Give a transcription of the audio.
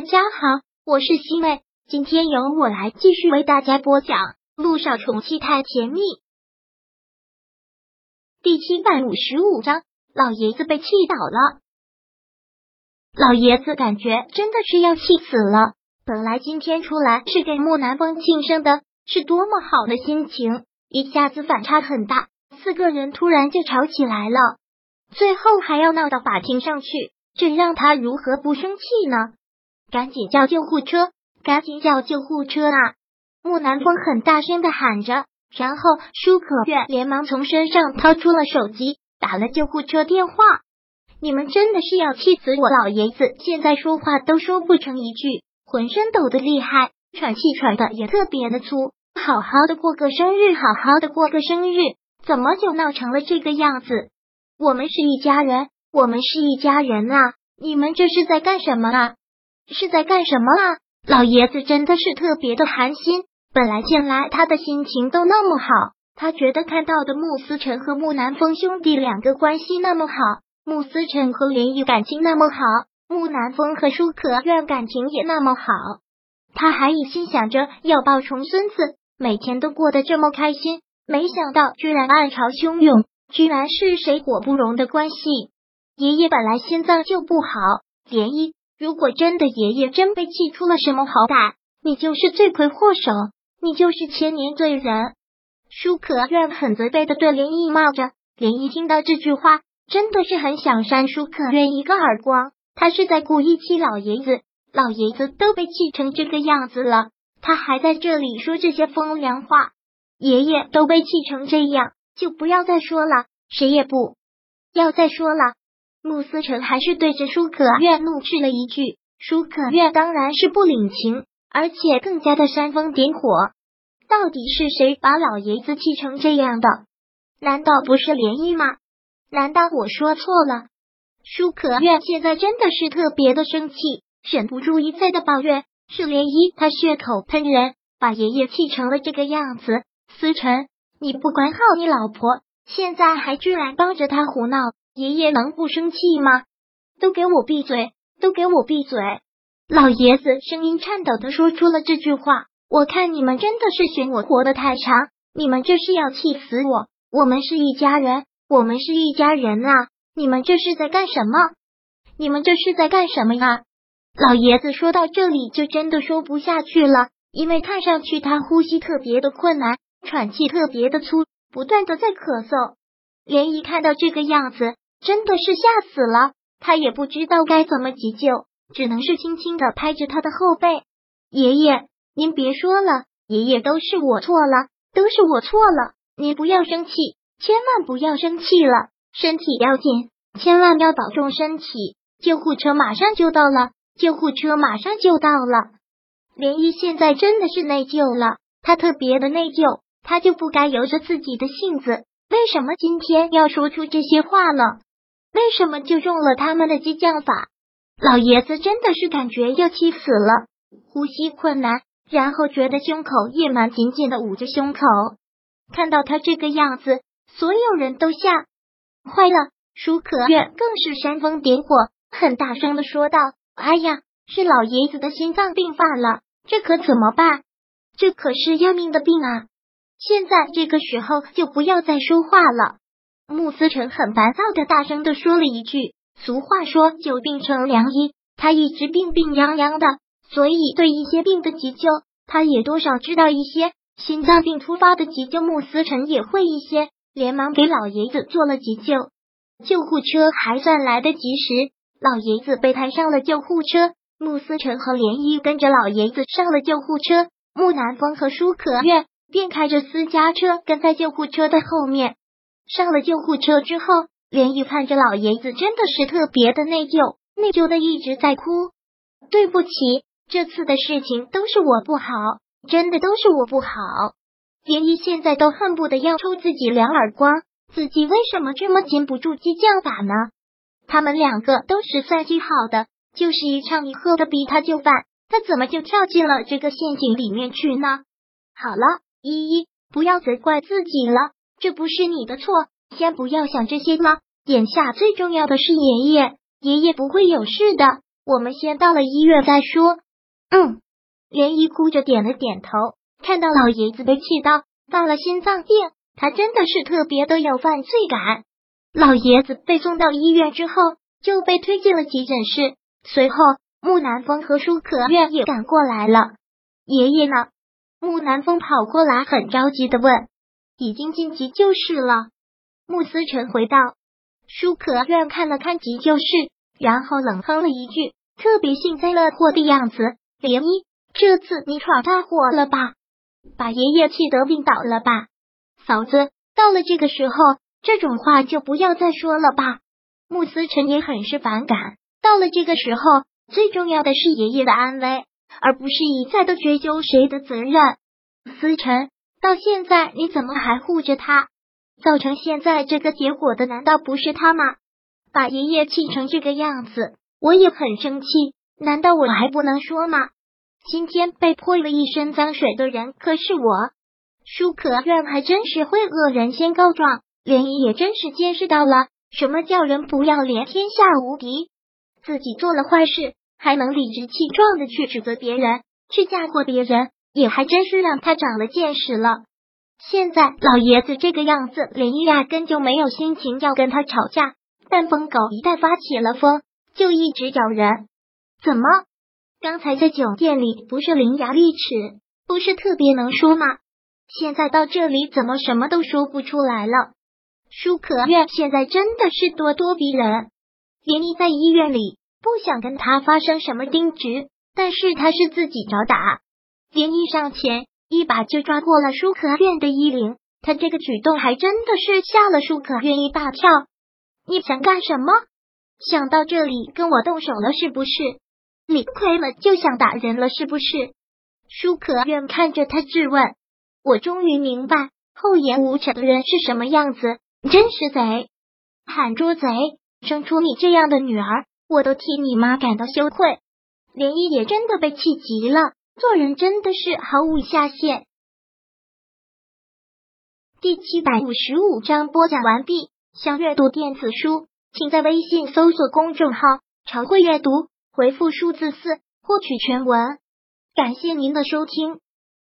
大家好，我是西妹，今天由我来继续为大家播讲《路上宠妻太甜蜜》第七百五十五章。老爷子被气倒了，老爷子感觉真的是要气死了。本来今天出来是给木南风庆生的，是多么好的心情，一下子反差很大，四个人突然就吵起来了，最后还要闹到法庭上去，这让他如何不生气呢？赶紧叫救护车！赶紧叫救护车啊！木南风很大声的喊着，然后舒可月连忙从身上掏出了手机，打了救护车电话。你们真的是要气死我老爷子！现在说话都说不成一句，浑身抖得厉害，喘气喘的也特别的粗。好好的过个生日，好好的过个生日，怎么就闹成了这个样子？我们是一家人，我们是一家人啊！你们这是在干什么啊？是在干什么啊？老爷子真的是特别的寒心。本来见来他的心情都那么好，他觉得看到的穆思辰和穆南风兄弟两个关系那么好，穆思辰和连玉感情那么好，穆南风和舒可愿感情也那么好，他还一心想着要抱重孙子，每天都过得这么开心。没想到居然暗潮汹涌，居然是水火不容的关系。爷爷本来心脏就不好，连一。如果真的爷爷真被气出了什么好歹，你就是罪魁祸首，你就是千年罪人。舒可愿很责备的对林毅骂着，林毅听到这句话，真的是很想扇舒可愿一个耳光。他是在故意气老爷子，老爷子都被气成这个样子了，他还在这里说这些风凉话。爷爷都被气成这样，就不要再说了，谁也不要再说了。穆思成还是对着舒可愿怒斥了一句，舒可愿当然是不领情，而且更加的煽风点火。到底是谁把老爷子气成这样的？难道不是涟漪吗？难道我说错了？舒可愿现在真的是特别的生气，忍不住一再的抱怨：是涟漪，他血口喷人，把爷爷气成了这个样子。思成，你不管好你老婆，现在还居然帮着他胡闹。爷爷能不生气吗？都给我闭嘴！都给我闭嘴！老爷子声音颤抖的说出了这句话。我看你们真的是嫌我活得太长，你们这是要气死我！我们是一家人，我们是一家人啊！你们这是在干什么？你们这是在干什么呀？老爷子说到这里就真的说不下去了，因为看上去他呼吸特别的困难，喘气特别的粗，不断的在咳嗽。连姨看到这个样子。真的是吓死了，他也不知道该怎么急救，只能是轻轻的拍着他的后背。爷爷，您别说了，爷爷都是我错了，都是我错了，您不要生气，千万不要生气了，身体要紧，千万要保重身体。救护车马上就到了，救护车马上就到了。涟漪现在真的是内疚了，他特别的内疚，他就不该由着自己的性子，为什么今天要说出这些话呢？为什么就中了他们的激将法？老爷子真的是感觉要气死了，呼吸困难，然后觉得胸口也蛮紧紧的捂着胸口。看到他这个样子，所有人都吓坏了。舒可愿更是煽风点火，很大声的说道：“哎呀，是老爷子的心脏病犯了，这可怎么办？这可是要命的病啊！现在这个时候就不要再说话了。”穆思成很烦躁的大声的说了一句：“俗话说久病成良医，他一直病病殃殃的，所以对一些病的急救，他也多少知道一些。心脏病突发的急救，穆思成也会一些，连忙给老爷子做了急救。救护车还算来得及时，老爷子被抬上了救护车。穆思成和连漪跟着老爷子上了救护车，穆南风和舒可月便开着私家车跟在救护车的后面。上了救护车之后，连玉看着老爷子，真的是特别的内疚，内疚的一直在哭。对不起，这次的事情都是我不好，真的都是我不好。连依现在都恨不得要抽自己两耳光，自己为什么这么禁不住激将法呢？他们两个都是算计好的，就是一唱一和的逼他就范，他怎么就跳进了这个陷阱里面去呢？好了，依依，不要责怪自己了。这不是你的错，先不要想这些了。眼下最重要的是爷爷，爷爷不会有事的。我们先到了医院再说。嗯，连依哭着点了点头。看到老爷子被气到到了心脏病，他真的是特别的有犯罪感。老爷子被送到医院之后，就被推进了急诊室。随后，木南风和舒可愿也赶过来了。爷爷呢？木南风跑过来，很着急的问：“已经进急救室了。”穆思成回道：“舒可愿看了看急救室，然后冷哼了一句，特别幸灾乐祸的样子。涟漪，这次你闯大祸了吧？把爷爷气得病倒了吧？嫂子，到了这个时候，这种话就不要再说了吧。”穆思成也很是反感。到了这个时候，最重要的是爷爷的安危，而不是一再的追究谁的责任。思成，到现在你怎么还护着他？造成现在这个结果的难道不是他吗？把爷爷气成这个样子，我也很生气。难道我还不能说吗？今天被泼了一身脏水的人可是我。舒可愿还真是会恶人先告状，连姨也真是见识到了什么叫人不要脸，天下无敌。自己做了坏事，还能理直气壮的去指责别人，去嫁祸别人，也还真是让他长了见识了。现在老爷子这个样子，林毅压根就没有心情要跟他吵架。但疯狗一旦发起了疯，就一直咬人。怎么？刚才在酒店里不是伶牙俐齿，不是特别能说吗？现在到这里怎么什么都说不出来了？舒可愿现在真的是咄咄逼人。林毅在医院里不想跟他发生什么争执，但是他是自己找打。连衣上前。一把就抓过了舒可愿的衣领，他这个举动还真的是吓了舒可愿一大跳。你想干什么？想到这里跟我动手了是不是？理亏了就想打人了是不是？舒可愿看着他质问。我终于明白厚颜无耻的人是什么样子，真是贼，喊捉贼！生出你这样的女儿，我都替你妈感到羞愧。连依也真的被气急了。做人真的是毫无下限。第七百五十五章播讲完毕。想阅读电子书，请在微信搜索公众号“常会阅读”，回复数字四获取全文。感谢您的收听。